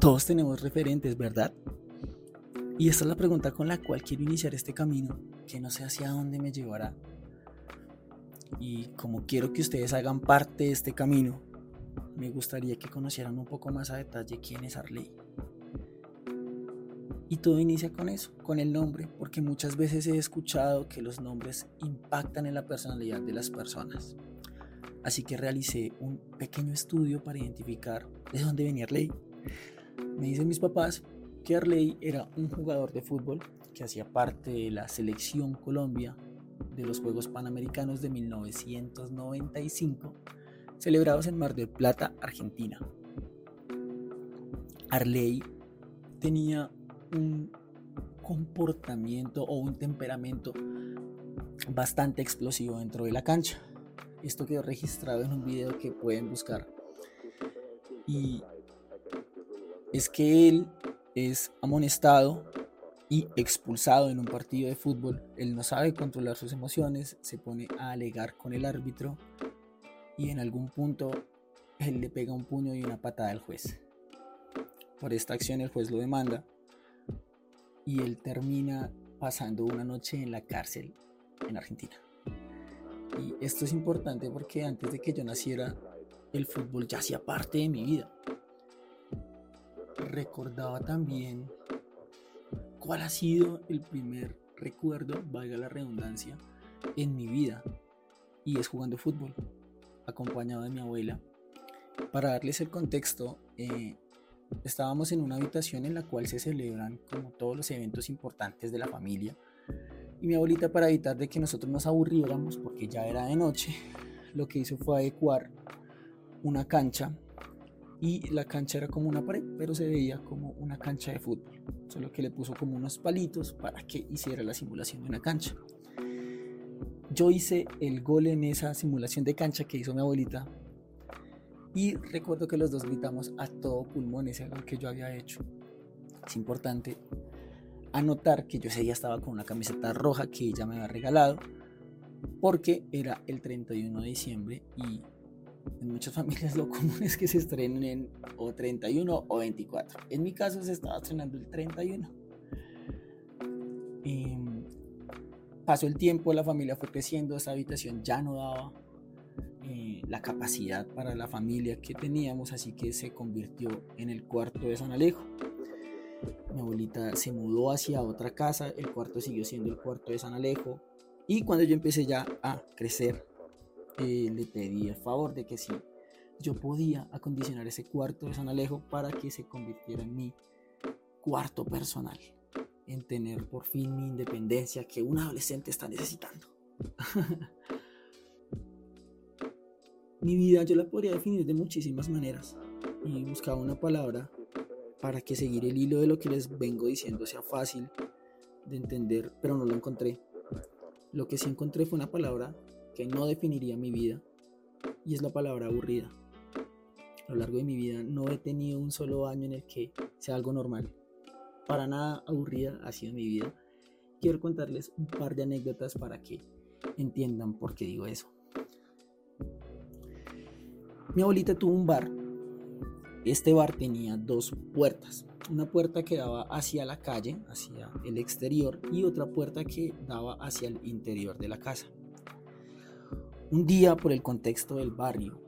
Todos tenemos referentes, ¿verdad? Y esta es la pregunta con la cual quiero iniciar este camino, que no sé hacia dónde me llevará. Y como quiero que ustedes hagan parte de este camino, me gustaría que conocieran un poco más a detalle quién es Arley. Y todo inicia con eso, con el nombre, porque muchas veces he escuchado que los nombres impactan en la personalidad de las personas. Así que realicé un pequeño estudio para identificar de dónde venía Arley. Me dicen mis papás que Arley era un jugador de fútbol que hacía parte de la selección Colombia de los Juegos Panamericanos de 1995, celebrados en Mar del Plata, Argentina. Arley tenía un comportamiento o un temperamento bastante explosivo dentro de la cancha. Esto quedó registrado en un video que pueden buscar. Y es que él es amonestado y expulsado en un partido de fútbol. Él no sabe controlar sus emociones, se pone a alegar con el árbitro y en algún punto él le pega un puño y una patada al juez. Por esta acción el juez lo demanda y él termina pasando una noche en la cárcel en Argentina. Y esto es importante porque antes de que yo naciera, el fútbol ya hacía parte de mi vida. Recordaba también cuál ha sido el primer recuerdo, valga la redundancia, en mi vida. Y es jugando fútbol, acompañado de mi abuela. Para darles el contexto, eh, estábamos en una habitación en la cual se celebran como todos los eventos importantes de la familia y mi abuelita para evitar de que nosotros nos aburriéramos porque ya era de noche, lo que hizo fue adecuar una cancha y la cancha era como una pared, pero se veía como una cancha de fútbol, solo que le puso como unos palitos para que hiciera la simulación de una cancha. Yo hice el gol en esa simulación de cancha que hizo mi abuelita y recuerdo que los dos gritamos a todo pulmón ese gol que yo había hecho. Es importante anotar que yo ese día estaba con una camiseta roja que ella me había regalado porque era el 31 de diciembre y en muchas familias lo común es que se estrenen o 31 o 24. En mi caso se estaba estrenando el 31. Y pasó el tiempo, la familia fue creciendo, esa habitación ya no daba eh, la capacidad para la familia que teníamos, así que se convirtió en el cuarto de San Alejo. Mi abuelita se mudó hacia otra casa, el cuarto siguió siendo el cuarto de San Alejo. Y cuando yo empecé ya a crecer, le pedí el favor de que si yo podía acondicionar ese cuarto de San Alejo para que se convirtiera en mi cuarto personal, en tener por fin mi independencia que un adolescente está necesitando. mi vida yo la podría definir de muchísimas maneras y buscaba una palabra para que seguir el hilo de lo que les vengo diciendo sea fácil de entender, pero no lo encontré. Lo que sí encontré fue una palabra que no definiría mi vida y es la palabra aburrida. A lo largo de mi vida no he tenido un solo año en el que sea algo normal. Para nada aburrida ha sido mi vida. Quiero contarles un par de anécdotas para que entiendan por qué digo eso. Mi abuelita tuvo un bar este bar tenía dos puertas. Una puerta que daba hacia la calle, hacia el exterior, y otra puerta que daba hacia el interior de la casa. Un día, por el contexto del barrio,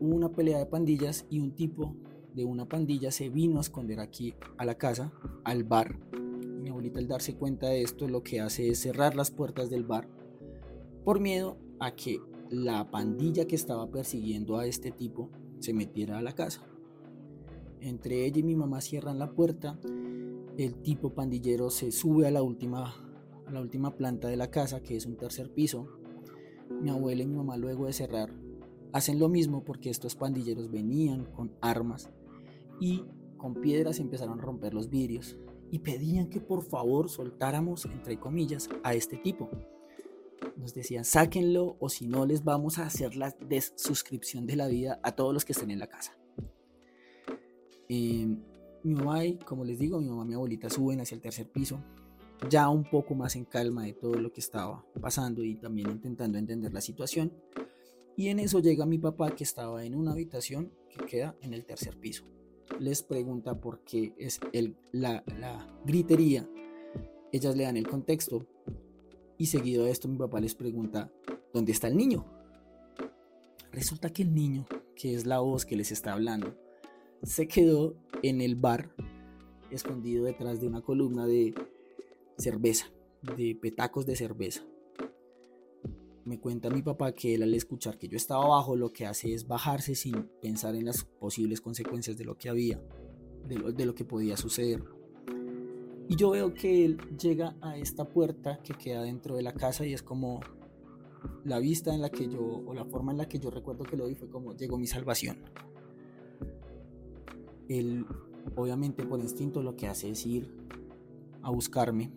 hubo una pelea de pandillas y un tipo de una pandilla se vino a esconder aquí a la casa, al bar. Mi abuelita al darse cuenta de esto lo que hace es cerrar las puertas del bar por miedo a que la pandilla que estaba persiguiendo a este tipo se metiera a la casa. Entre ella y mi mamá cierran la puerta. El tipo pandillero se sube a la última, a la última planta de la casa, que es un tercer piso. Mi abuela y mi mamá luego de cerrar hacen lo mismo porque estos pandilleros venían con armas y con piedras empezaron a romper los vidrios y pedían que por favor soltáramos, entre comillas, a este tipo. Nos decían, sáquenlo o si no les vamos a hacer la desuscripción de la vida a todos los que estén en la casa. Eh, mi mamá y, como les digo, mi mamá y mi abuelita suben hacia el tercer piso, ya un poco más en calma de todo lo que estaba pasando y también intentando entender la situación. Y en eso llega mi papá que estaba en una habitación que queda en el tercer piso. les pregunta por qué es el, la, la gritería, ellas le dan el contexto y seguido de esto mi papá les pregunta, ¿dónde está el niño? Resulta que el niño, que es la voz que les está hablando, se quedó en el bar escondido detrás de una columna de cerveza, de petacos de cerveza. Me cuenta mi papá que él al escuchar que yo estaba abajo lo que hace es bajarse sin pensar en las posibles consecuencias de lo que había, de lo, de lo que podía suceder. Y yo veo que él llega a esta puerta que queda dentro de la casa y es como la vista en la que yo, o la forma en la que yo recuerdo que lo vi fue como llegó mi salvación. Él, obviamente por instinto, lo que hace es ir a buscarme.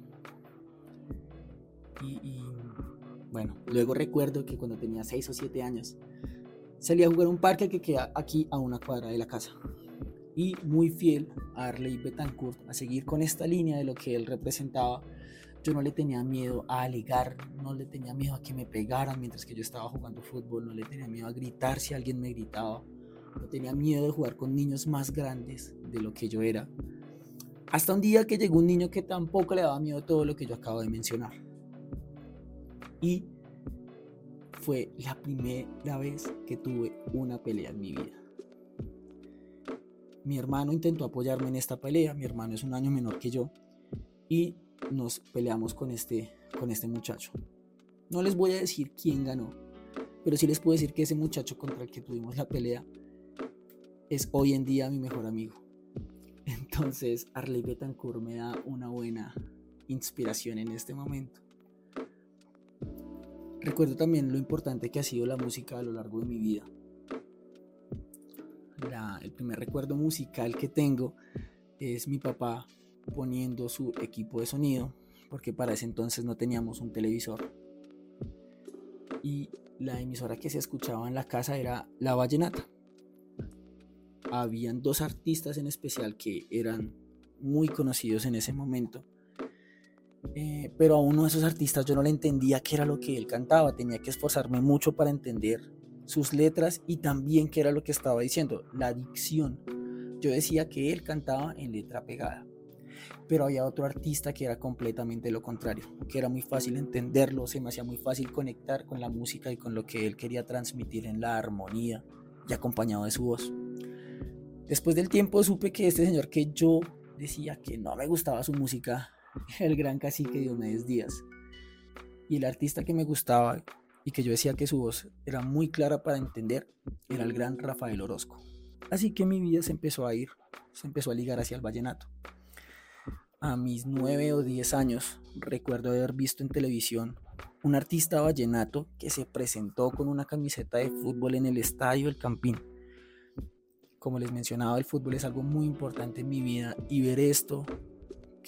Y bueno, luego recuerdo que cuando tenía 6 o 7 años, salí a jugar a un parque que queda aquí a una cuadra de la casa. Y muy fiel a Arley Betancourt, a seguir con esta línea de lo que él representaba, yo no le tenía miedo a alegar, no le tenía miedo a que me pegaran mientras que yo estaba jugando fútbol, no le tenía miedo a gritar si alguien me gritaba, no tenía miedo de jugar con niños más grandes de lo que yo era. Hasta un día que llegó un niño que tampoco le daba miedo todo lo que yo acabo de mencionar y fue la primera vez que tuve una pelea en mi vida. Mi hermano intentó apoyarme en esta pelea, mi hermano es un año menor que yo y nos peleamos con este, con este muchacho. No les voy a decir quién ganó, pero sí les puedo decir que ese muchacho contra el que tuvimos la pelea es hoy en día mi mejor amigo. Entonces Arley Betancourt me da una buena inspiración en este momento. Recuerdo también lo importante que ha sido la música a lo largo de mi vida. el primer recuerdo musical que tengo es mi papá poniendo su equipo de sonido, porque para ese entonces no teníamos un televisor. Y la emisora que se escuchaba en la casa era La Vallenata. Habían dos artistas en especial que eran muy conocidos en ese momento eh, pero a uno de esos artistas yo no le entendía qué era lo que él cantaba, tenía que esforzarme mucho para entender sus letras y también qué era lo que estaba diciendo, la dicción. Yo decía que él cantaba en letra pegada, pero había otro artista que era completamente lo contrario, que era muy fácil entenderlo, se me hacía muy fácil conectar con la música y con lo que él quería transmitir en la armonía y acompañado de su voz. Después del tiempo supe que este señor que yo decía que no me gustaba su música el gran cacique Diomedes Díaz. Y el artista que me gustaba y que yo decía que su voz era muy clara para entender era el gran Rafael Orozco. Así que mi vida se empezó a ir, se empezó a ligar hacia el vallenato. A mis nueve o diez años recuerdo haber visto en televisión un artista vallenato que se presentó con una camiseta de fútbol en el estadio El Campín. Como les mencionaba, el fútbol es algo muy importante en mi vida y ver esto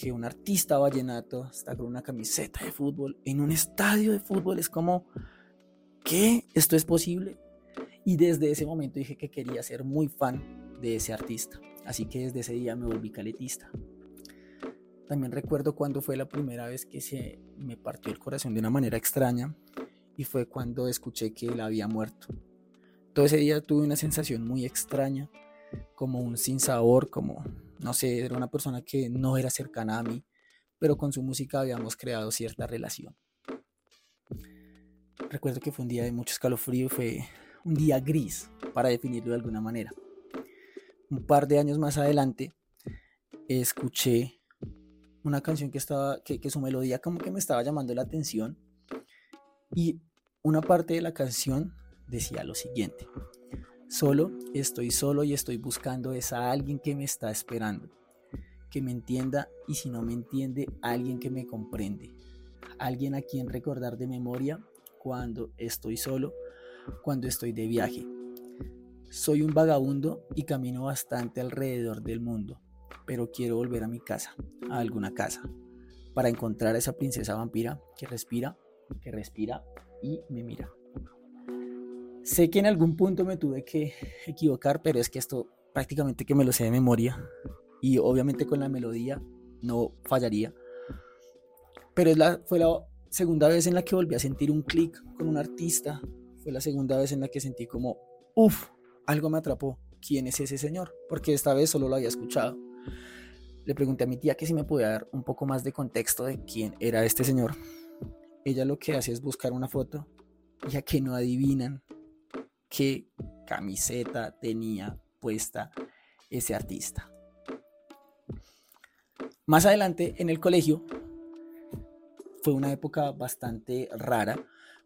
que un artista vallenato está con una camiseta de fútbol en un estadio de fútbol es como, ¿qué? ¿Esto es posible? Y desde ese momento dije que quería ser muy fan de ese artista. Así que desde ese día me volví caletista. También recuerdo cuando fue la primera vez que se me partió el corazón de una manera extraña y fue cuando escuché que él había muerto. Todo ese día tuve una sensación muy extraña, como un sinsabor, como no sé, era una persona que no era cercana a mí, pero con su música habíamos creado cierta relación. Recuerdo que fue un día de mucho escalofrío, fue un día gris, para definirlo de alguna manera. Un par de años más adelante, escuché una canción que estaba, que, su melodía como que me estaba llamando la atención y una parte de la canción decía lo siguiente. Solo, estoy solo y estoy buscando es a alguien que me está esperando, que me entienda y si no me entiende, alguien que me comprende, alguien a quien recordar de memoria cuando estoy solo, cuando estoy de viaje. Soy un vagabundo y camino bastante alrededor del mundo, pero quiero volver a mi casa, a alguna casa, para encontrar a esa princesa vampira que respira, que respira y me mira. Sé que en algún punto me tuve que equivocar, pero es que esto prácticamente que me lo sé de memoria. Y obviamente con la melodía no fallaría. Pero es la, fue la segunda vez en la que volví a sentir un clic con un artista. Fue la segunda vez en la que sentí como, uff, algo me atrapó. quién es ese señor, porque esta vez solo lo había escuchado. Le pregunté a mi tía que si me podía dar un poco más de contexto de quién era este señor. Ella lo que hace es buscar una foto, ya que no adivinan qué camiseta tenía puesta ese artista. Más adelante en el colegio fue una época bastante rara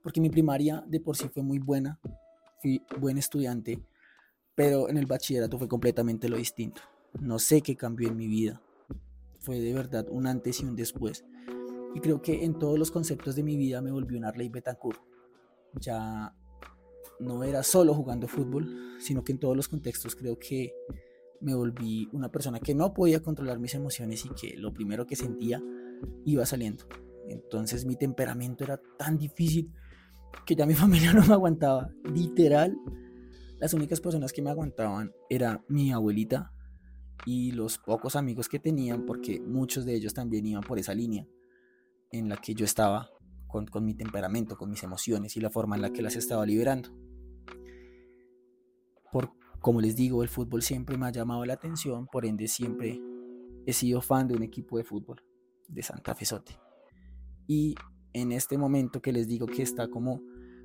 porque mi primaria de por sí fue muy buena, fui buen estudiante, pero en el bachillerato fue completamente lo distinto. No sé qué cambió en mi vida. Fue de verdad un antes y un después. Y creo que en todos los conceptos de mi vida me volvió un Arley Betancourt. Ya no era solo jugando fútbol, sino que en todos los contextos creo que me volví una persona que no podía controlar mis emociones y que lo primero que sentía iba saliendo. Entonces mi temperamento era tan difícil que ya mi familia no me aguantaba. Literal, las únicas personas que me aguantaban era mi abuelita y los pocos amigos que tenían, porque muchos de ellos también iban por esa línea en la que yo estaba con, con mi temperamento, con mis emociones y la forma en la que las estaba liberando. Como les digo, el fútbol siempre me ha llamado la atención, por ende siempre he sido fan de un equipo de fútbol, de Santa Fe Sote. Y en este momento que les digo que está como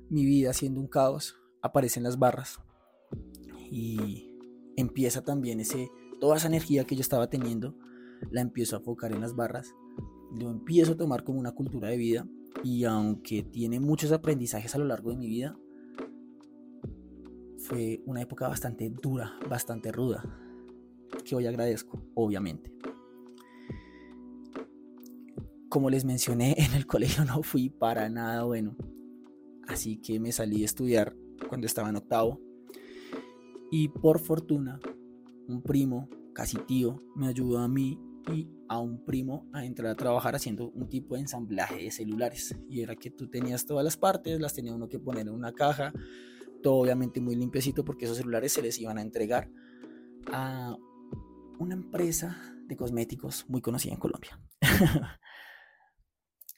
mi vida siendo un caos, aparecen las barras y empieza también ese toda esa energía que yo estaba teniendo la empiezo a enfocar en las barras, lo empiezo a tomar como una cultura de vida y aunque tiene muchos aprendizajes a lo largo de mi vida, fue una época bastante dura, bastante ruda, que hoy agradezco, obviamente como les mencioné, en el colegio no fui para nada bueno. Así que me salí a estudiar cuando estaba en octavo. Y por fortuna, un primo, casi tío, me ayudó a mí y a un primo a entrar a trabajar haciendo un tipo de ensamblaje de celulares. Y era que tú tenías todas las partes, las tenía uno que poner en una caja, obviamente muy limpiecito porque esos celulares se les iban a entregar a una empresa de cosméticos muy conocida en Colombia.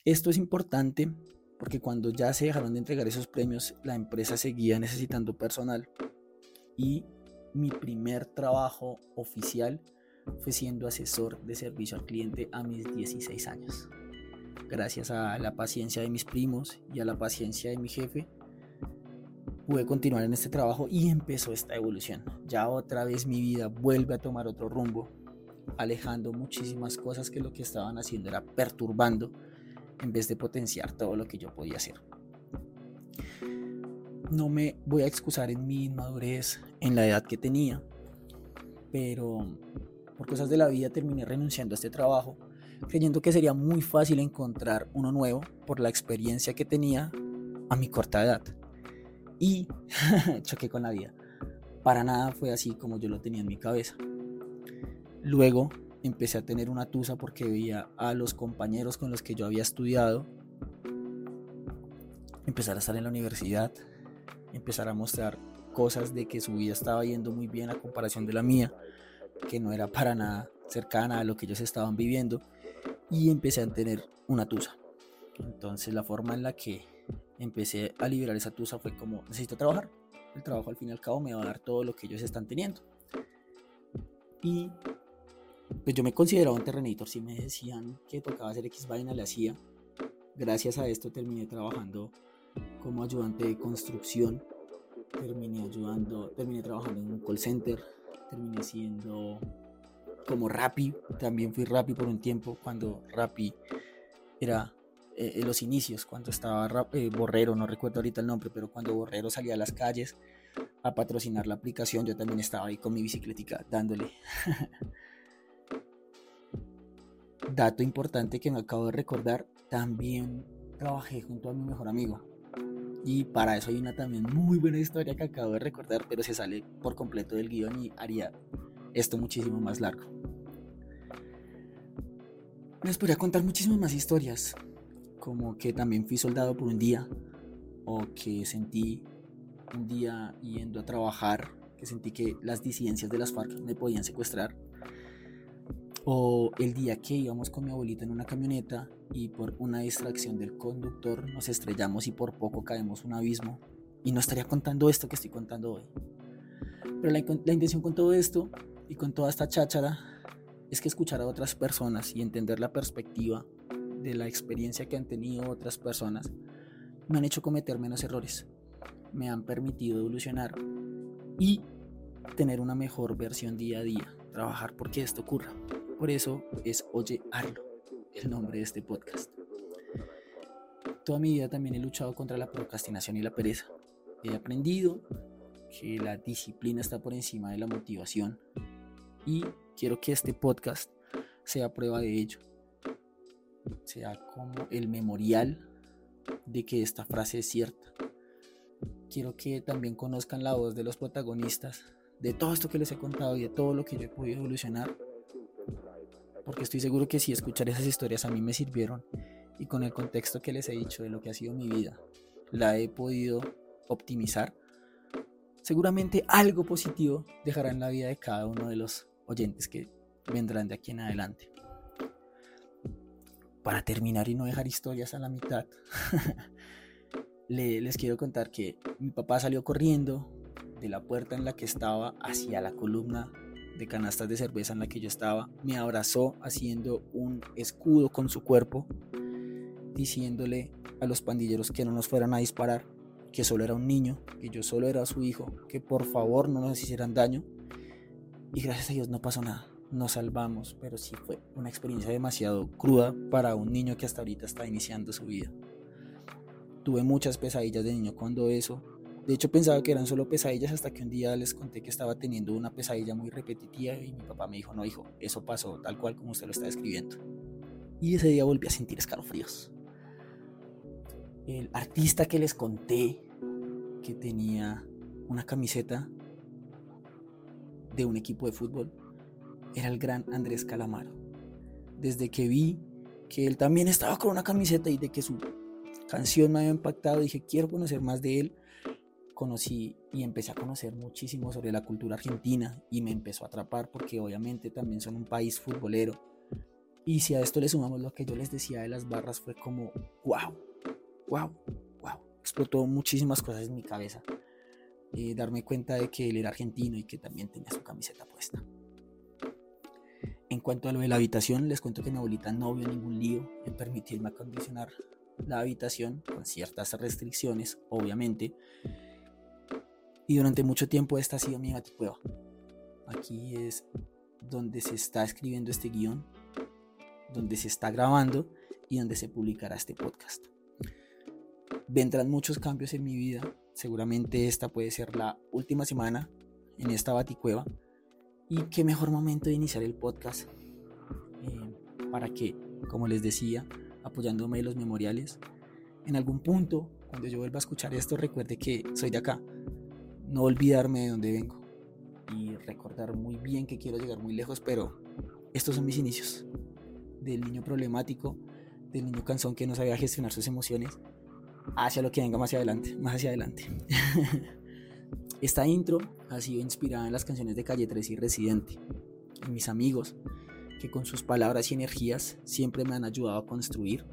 Esto es importante porque cuando ya se dejaron de entregar esos premios, la empresa seguía necesitando personal y mi primer trabajo oficial fue siendo asesor de servicio al cliente a mis 16 años. Gracias a la paciencia de mis primos y a la paciencia de mi jefe, pude continuar en este trabajo y empezó esta evolución. Ya otra vez mi vida vuelve a tomar otro rumbo, alejando muchísimas cosas que lo que estaban haciendo era perturbando en vez de potenciar todo lo que yo podía hacer. No me voy a excusar en mi inmadurez, en la edad que tenía, pero por cosas de la vida terminé renunciando a este trabajo, creyendo que sería muy fácil encontrar uno nuevo por la experiencia que tenía a mi corta edad. Y choqué con la vida. Para nada fue así como yo lo tenía en mi cabeza. Luego empecé a tener una tusa porque veía a los compañeros con los que yo había estudiado empezar a estar en la universidad, empezar a mostrar cosas de que su vida estaba yendo muy bien a comparación de la mía, que no era para nada cercana a lo que ellos estaban viviendo, y empecé a tener una tusa. Entonces la forma en la que empecé a liberar esa tusa fue como, necesito trabajar. El trabajo al fin y al cabo me va a dar todo lo que ellos están teniendo. Y pues yo me consideraba un terrenator, si me decían que tocaba hacer X vaina, le hacía. Gracias a esto terminé trabajando como ayudante de construcción, terminé ayudando, terminé trabajando en un call center, terminé siendo como Rappi, también fui Rappi por un tiempo cuando Rappi era eh, en los inicios, cuando estaba eh, Borrero, no recuerdo ahorita el nombre, pero cuando Borrero salía a las calles a patrocinar la aplicación, yo también estaba ahí con mi bicicletica dándole. Dato importante que me acabo de recordar, también trabajé junto a mi mejor amigo. Y para eso hay una también muy buena historia que acabo de recordar, pero se sale por completo del guion y haría esto muchísimo más largo. Les podría contar muchísimas más historias, como que también fui soldado por un día, o que sentí un día yendo a trabajar, que sentí que las disidencias de las FARC me podían secuestrar o el día que íbamos con mi abuelita en una camioneta y por una distracción del conductor nos estrellamos y por poco caemos un abismo. Y no estaría contando esto que estoy contando hoy. Pero la, la intención con todo esto y con toda esta cháchara es que escuchar a otras personas y entender la perspectiva de la experiencia que han tenido otras personas me han hecho cometer menos errores, me han permitido evolucionar y tener una mejor versión día a día, trabajar porque esto ocurra. Por eso es Oye Arlo, el nombre de este podcast. Toda mi vida también he luchado contra la procrastinación y la pereza. He aprendido que la disciplina está por encima de la motivación y quiero que este podcast sea prueba de ello. Sea como el memorial de que esta frase es cierta. Quiero que también conozcan la voz de los protagonistas de todo esto que les he contado y de todo lo que yo he podido evolucionar. Porque estoy seguro que si escuchar esas historias a mí me sirvieron y con el contexto que les he dicho de lo que ha sido mi vida, la he podido optimizar, seguramente algo positivo dejará en la vida de cada uno de los oyentes que vendrán de aquí en adelante. Para terminar y no dejar historias a la mitad, les quiero contar que mi papá salió corriendo de la puerta en la que estaba hacia la columna de canastas de cerveza en la que yo estaba, me abrazó haciendo un escudo con su cuerpo, diciéndole a los pandilleros que no nos fueran a disparar, que solo era un niño, que yo solo era su hijo, que por favor no nos hicieran daño. Y gracias a Dios no pasó nada, nos salvamos, pero sí fue una experiencia demasiado cruda para un niño que hasta ahorita está iniciando su vida. Tuve muchas pesadillas de niño cuando eso de hecho pensaba que eran solo pesadillas hasta que un día les conté que estaba teniendo una pesadilla muy repetitiva y mi papá me dijo, no hijo, eso pasó tal cual como usted lo está describiendo. Y ese día volví a sentir escalofríos. El artista que les conté que tenía una camiseta de un equipo de fútbol era el gran Andrés Calamaro. Desde que vi que él también estaba con una camiseta y de que su canción me había impactado, dije, quiero conocer más de él conocí y empecé a conocer muchísimo sobre la cultura argentina y me empezó a atrapar porque obviamente también son un país futbolero. Y si a esto le sumamos lo que yo les decía de las barras, fue como, wow, wow, wow. Explotó muchísimas cosas en mi cabeza. Eh, darme cuenta de que él era argentino y que también tenía su camiseta puesta. En cuanto a lo de la habitación, les cuento que mi abuelita no vio ningún lío en permitirme acondicionar la habitación con ciertas restricciones, obviamente, y durante mucho tiempo esta ha sido mi baticueva. Aquí es donde se está escribiendo este guion, donde se está grabando y donde se publicará este podcast. Vendrán muchos cambios en mi vida. Seguramente esta puede ser la última semana en esta baticueva. Y qué mejor momento de iniciar el podcast eh, para que, como les decía, apoyándome en los memoriales, en algún punto, cuando yo vuelva a escuchar esto, recuerde que soy de acá, no olvidarme de dónde vengo y recordar muy bien que quiero llegar muy lejos, pero estos son mis inicios. Del niño problemático, del niño cansón que no sabía gestionar sus emociones, hacia lo que venga más hacia adelante, más hacia adelante. Esta intro ha sido inspirada en las canciones de Calle 3 y Residente, en mis amigos, que con sus palabras y energías siempre me han ayudado a construir.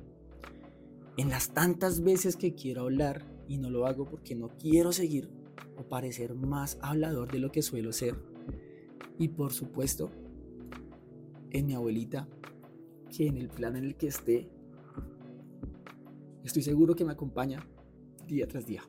En las tantas veces que quiero hablar y no lo hago porque no quiero seguir o parecer más hablador de lo que suelo ser. Y por supuesto, en mi abuelita, que en el plan en el que esté, estoy seguro que me acompaña día tras día.